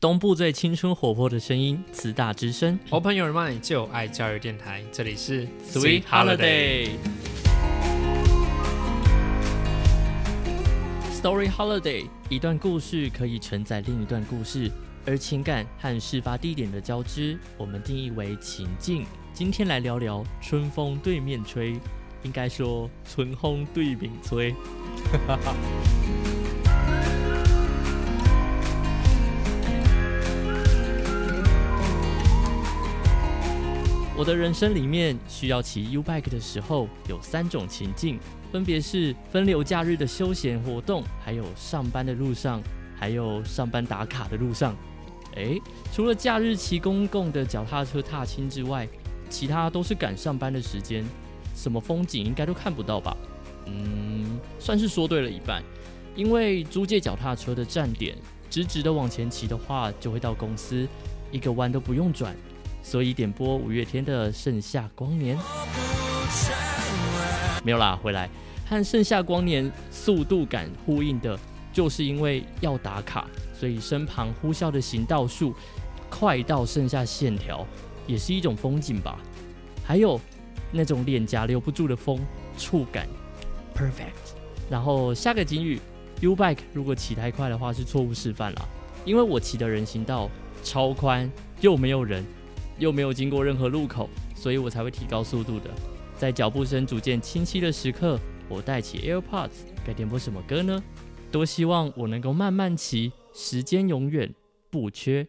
东部最青春活泼的声音，慈大之声。Open Your Mind 就爱教育电台，这里是 Sweet Holiday。Story Holiday，一段故事可以承载另一段故事，而情感和事发地点的交织，我们定义为情境。今天来聊聊春风对面吹，应该说春风对面吹。我的人生里面需要骑 U bike 的时候，有三种情境，分别是分流假日的休闲活动，还有上班的路上，还有上班打卡的路上。诶，除了假日骑公共的脚踏车踏青之外，其他都是赶上班的时间，什么风景应该都看不到吧？嗯，算是说对了一半，因为租借脚踏车的站点，直直的往前骑的话，就会到公司，一个弯都不用转。所以点播五月天的《盛夏光年》没有啦，回来和《盛夏光年》速度感呼应的，就是因为要打卡，所以身旁呼啸的行道树快到剩下线条，也是一种风景吧。还有那种脸颊留不住的风，触感 perfect。然后下个警语，U bike 如果骑太快的话是错误示范啦，因为我骑的人行道超宽，又没有人。又没有经过任何路口，所以我才会提高速度的。在脚步声逐渐清晰的时刻，我戴起 AirPods，该点播什么歌呢？多希望我能够慢慢骑，时间永远不缺。